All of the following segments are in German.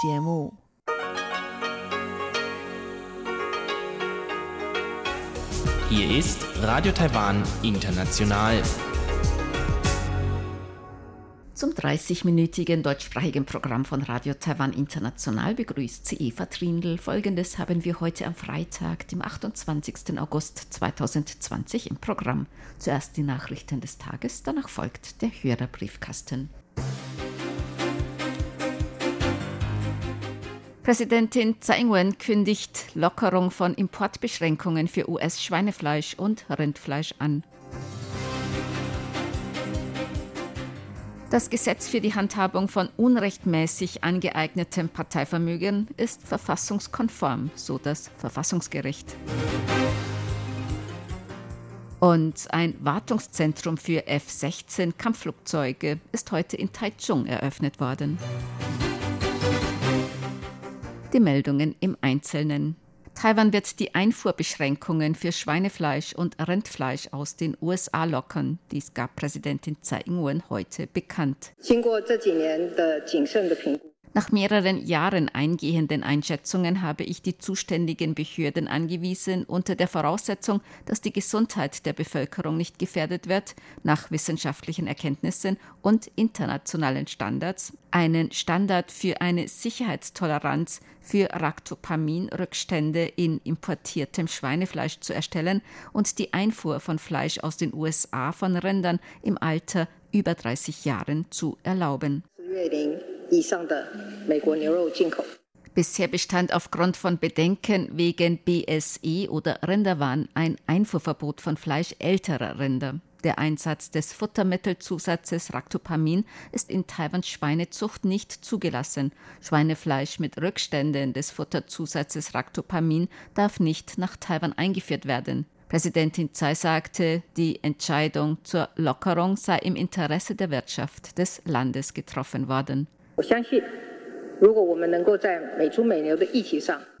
节目。Hier ist Radio Taiwan International. Zum 30-minütigen deutschsprachigen Programm von Radio Taiwan International begrüßt sie Eva Trindl. Folgendes haben wir heute am Freitag, dem 28. August 2020 im Programm. Zuerst die Nachrichten des Tages, danach folgt der Hörerbriefkasten. Präsidentin Tsai Ing-wen kündigt Lockerung von Importbeschränkungen für US-Schweinefleisch und Rindfleisch an. Das Gesetz für die Handhabung von unrechtmäßig angeeignetem Parteivermögen ist verfassungskonform, so das Verfassungsgericht. Und ein Wartungszentrum für F-16 Kampfflugzeuge ist heute in Taichung eröffnet worden. Die Meldungen im Einzelnen. Taiwan wird die Einfuhrbeschränkungen für Schweinefleisch und Rindfleisch aus den USA lockern. Dies gab Präsidentin Tsai Ing-wen heute bekannt. Nach mehreren Jahren eingehenden Einschätzungen habe ich die zuständigen Behörden angewiesen, unter der Voraussetzung, dass die Gesundheit der Bevölkerung nicht gefährdet wird, nach wissenschaftlichen Erkenntnissen und internationalen Standards, einen Standard für eine Sicherheitstoleranz für Ractopamin-Rückstände in importiertem Schweinefleisch zu erstellen und die Einfuhr von Fleisch aus den USA von Rindern im Alter über 30 Jahren zu erlauben. Bisher bestand aufgrund von Bedenken wegen BSE oder Rinderwahn ein Einfuhrverbot von Fleisch älterer Rinder. Der Einsatz des Futtermittelzusatzes Ractopamin ist in Taiwans Schweinezucht nicht zugelassen. Schweinefleisch mit Rückständen des Futterzusatzes Ractopamin darf nicht nach Taiwan eingeführt werden. Präsidentin Tsai sagte, die Entscheidung zur Lockerung sei im Interesse der Wirtschaft des Landes getroffen worden.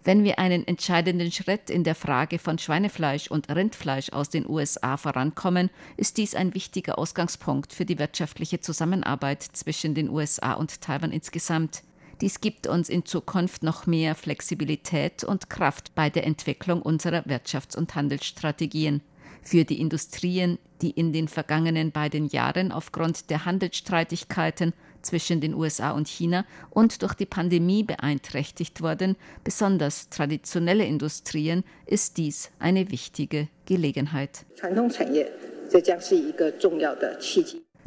Wenn wir einen entscheidenden Schritt in der Frage von Schweinefleisch und Rindfleisch aus den USA vorankommen, ist dies ein wichtiger Ausgangspunkt für die wirtschaftliche Zusammenarbeit zwischen den USA und Taiwan insgesamt. Dies gibt uns in Zukunft noch mehr Flexibilität und Kraft bei der Entwicklung unserer Wirtschafts- und Handelsstrategien. Für die Industrien, die in den vergangenen beiden Jahren aufgrund der Handelsstreitigkeiten zwischen den USA und China und durch die Pandemie beeinträchtigt wurden, besonders traditionelle Industrien, ist dies eine wichtige Gelegenheit.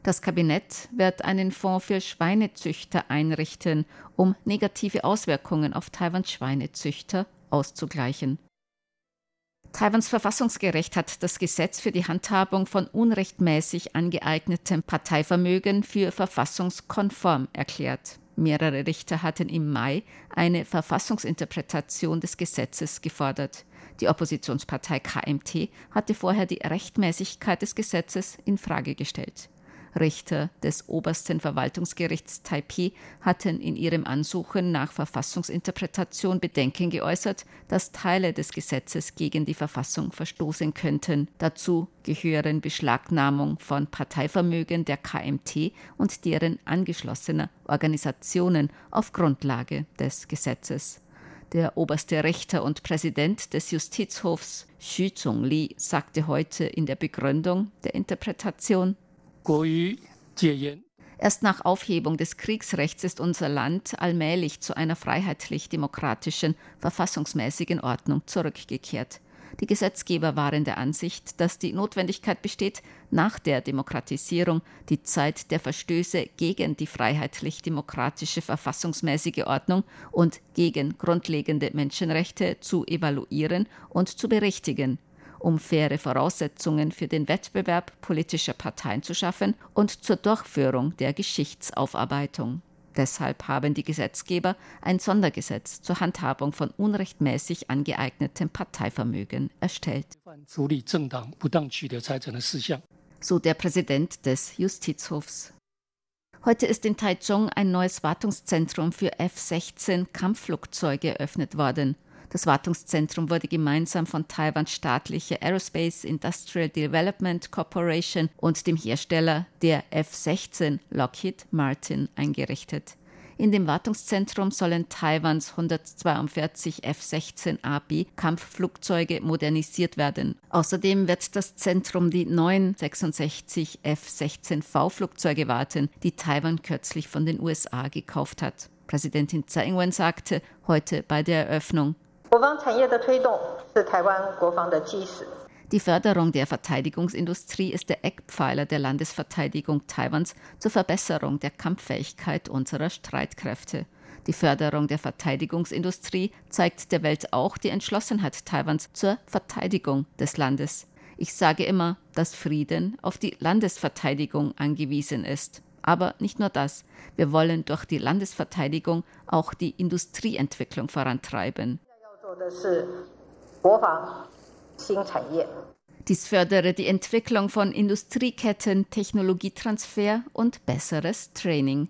Das Kabinett wird einen Fonds für Schweinezüchter einrichten, um negative Auswirkungen auf Taiwans Schweinezüchter auszugleichen. Taiwans Verfassungsgericht hat das Gesetz für die Handhabung von unrechtmäßig angeeignetem Parteivermögen für verfassungskonform erklärt. Mehrere Richter hatten im Mai eine Verfassungsinterpretation des Gesetzes gefordert. Die Oppositionspartei KMT hatte vorher die Rechtmäßigkeit des Gesetzes in Frage gestellt. Richter des obersten Verwaltungsgerichts Taipei hatten in ihrem Ansuchen nach Verfassungsinterpretation Bedenken geäußert, dass Teile des Gesetzes gegen die Verfassung verstoßen könnten. Dazu gehören Beschlagnahmung von Parteivermögen der KMT und deren angeschlossener Organisationen auf Grundlage des Gesetzes. Der oberste Richter und Präsident des Justizhofs Xu Zhongli sagte heute in der Begründung der Interpretation, Erst nach Aufhebung des Kriegsrechts ist unser Land allmählich zu einer freiheitlich-demokratischen, verfassungsmäßigen Ordnung zurückgekehrt. Die Gesetzgeber waren der Ansicht, dass die Notwendigkeit besteht, nach der Demokratisierung die Zeit der Verstöße gegen die freiheitlich-demokratische verfassungsmäßige Ordnung und gegen grundlegende Menschenrechte zu evaluieren und zu berichtigen um faire Voraussetzungen für den Wettbewerb politischer Parteien zu schaffen und zur Durchführung der Geschichtsaufarbeitung. Deshalb haben die Gesetzgeber ein Sondergesetz zur Handhabung von unrechtmäßig angeeignetem Parteivermögen erstellt. So der Präsident des Justizhofs. Heute ist in Taichung ein neues Wartungszentrum für F-16 Kampfflugzeuge eröffnet worden. Das Wartungszentrum wurde gemeinsam von Taiwans staatliche Aerospace Industrial Development Corporation und dem Hersteller der F-16 Lockheed Martin eingerichtet. In dem Wartungszentrum sollen Taiwans 142 F-16AB Kampfflugzeuge modernisiert werden. Außerdem wird das Zentrum die neuen 66 F-16V Flugzeuge warten, die Taiwan kürzlich von den USA gekauft hat. Präsidentin Tsai Ing-wen sagte heute bei der Eröffnung, die Förderung der Verteidigungsindustrie ist der Eckpfeiler der Landesverteidigung Taiwans zur Verbesserung der Kampffähigkeit unserer Streitkräfte. Die Förderung der Verteidigungsindustrie zeigt der Welt auch die Entschlossenheit Taiwans zur Verteidigung des Landes. Ich sage immer, dass Frieden auf die Landesverteidigung angewiesen ist. Aber nicht nur das. Wir wollen durch die Landesverteidigung auch die Industrieentwicklung vorantreiben. Dies fördere die Entwicklung von Industrieketten, Technologietransfer und besseres Training.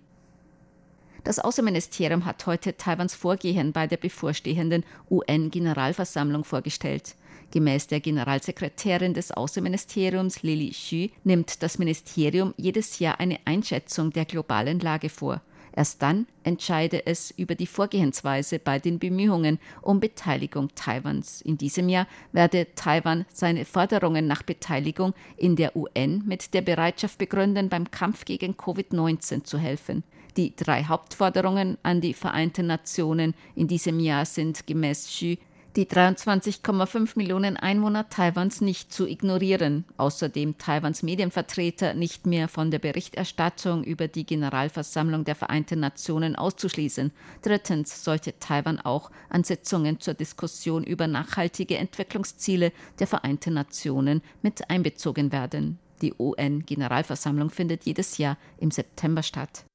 Das Außenministerium hat heute Taiwans Vorgehen bei der bevorstehenden UN-Generalversammlung vorgestellt. Gemäß der Generalsekretärin des Außenministeriums Lili Xu nimmt das Ministerium jedes Jahr eine Einschätzung der globalen Lage vor. Erst dann entscheide es über die Vorgehensweise bei den Bemühungen um Beteiligung Taiwans. In diesem Jahr werde Taiwan seine Forderungen nach Beteiligung in der UN mit der Bereitschaft begründen, beim Kampf gegen Covid-19 zu helfen. Die drei Hauptforderungen an die Vereinten Nationen in diesem Jahr sind gemäß Xu die 23,5 Millionen Einwohner Taiwans nicht zu ignorieren, außerdem Taiwans Medienvertreter nicht mehr von der Berichterstattung über die Generalversammlung der Vereinten Nationen auszuschließen. Drittens sollte Taiwan auch an Sitzungen zur Diskussion über nachhaltige Entwicklungsziele der Vereinten Nationen mit einbezogen werden. Die UN-Generalversammlung findet jedes Jahr im September statt.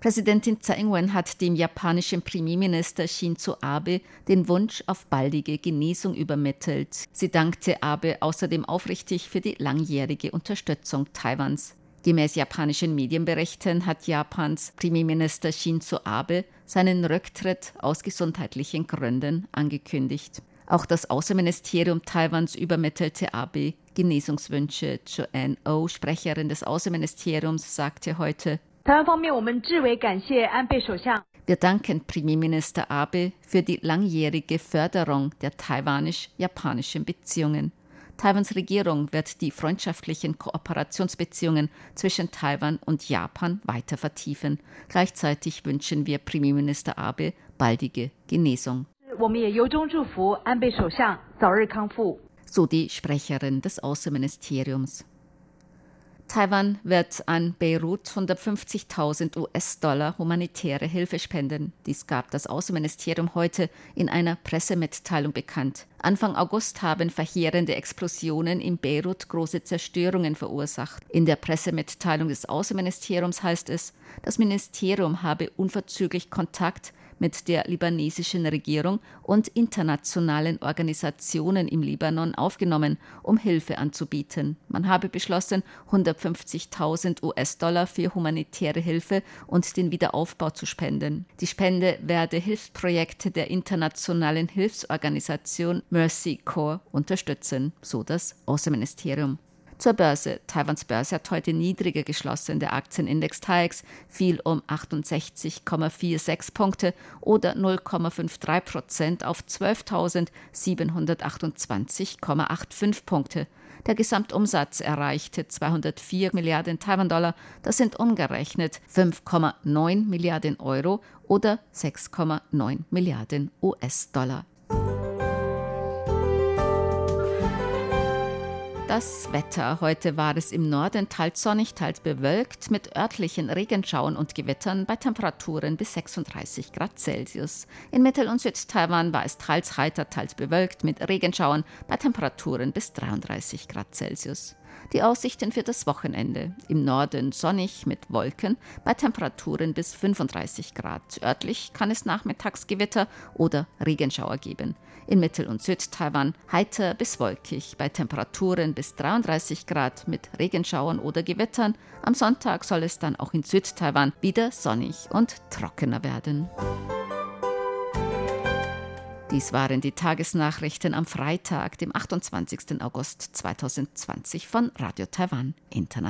Präsidentin Tsai Ing-wen hat dem japanischen Premierminister Shinzo Abe den Wunsch auf baldige Genesung übermittelt. Sie dankte Abe außerdem aufrichtig für die langjährige Unterstützung Taiwans. Gemäß japanischen Medienberichten hat Japans Premierminister Shinzo Abe seinen Rücktritt aus gesundheitlichen Gründen angekündigt. Auch das Außenministerium Taiwans übermittelte Abe Genesungswünsche. Joanne O, Sprecherin des Außenministeriums, sagte heute, wir danken Premierminister Abe für die langjährige Förderung der taiwanisch-japanischen Beziehungen. Taiwans Regierung wird die freundschaftlichen Kooperationsbeziehungen zwischen Taiwan und Japan weiter vertiefen. Gleichzeitig wünschen wir Premierminister Abe baldige Genesung. So die Sprecherin des Außenministeriums. Taiwan wird an Beirut 150.000 US-Dollar humanitäre Hilfe spenden. Dies gab das Außenministerium heute in einer Pressemitteilung bekannt. Anfang August haben verheerende Explosionen in Beirut große Zerstörungen verursacht. In der Pressemitteilung des Außenministeriums heißt es, das Ministerium habe unverzüglich Kontakt mit der libanesischen Regierung und internationalen Organisationen im Libanon aufgenommen, um Hilfe anzubieten. Man habe beschlossen, 150.000 US-Dollar für humanitäre Hilfe und den Wiederaufbau zu spenden. Die Spende werde Hilfsprojekte der internationalen Hilfsorganisation Mercy Corps unterstützen, so das Außenministerium. Zur Börse. Taiwans Börse hat heute niedriger geschlossen. Der Aktienindex TAIEX fiel um 68,46 Punkte oder 0,53 Prozent auf 12.728,85 Punkte. Der Gesamtumsatz erreichte 204 Milliarden Taiwan-Dollar. Das sind umgerechnet 5,9 Milliarden Euro oder 6,9 Milliarden US-Dollar. Das Wetter. Heute war es im Norden teils sonnig, teils bewölkt, mit örtlichen Regenschauern und Gewittern bei Temperaturen bis 36 Grad Celsius. In Mittel- und Südtaiwan war es teils heiter, teils bewölkt, mit Regenschauern bei Temperaturen bis 33 Grad Celsius. Die Aussichten für das Wochenende. Im Norden sonnig mit Wolken bei Temperaturen bis 35 Grad. Örtlich kann es nachmittags Gewitter oder Regenschauer geben. In Mittel- und Südtaiwan heiter bis wolkig bei Temperaturen bis 33 Grad mit Regenschauern oder Gewittern. Am Sonntag soll es dann auch in Südtaiwan wieder sonnig und trockener werden. Dies waren die Tagesnachrichten am Freitag, dem 28. August 2020 von Radio Taiwan International.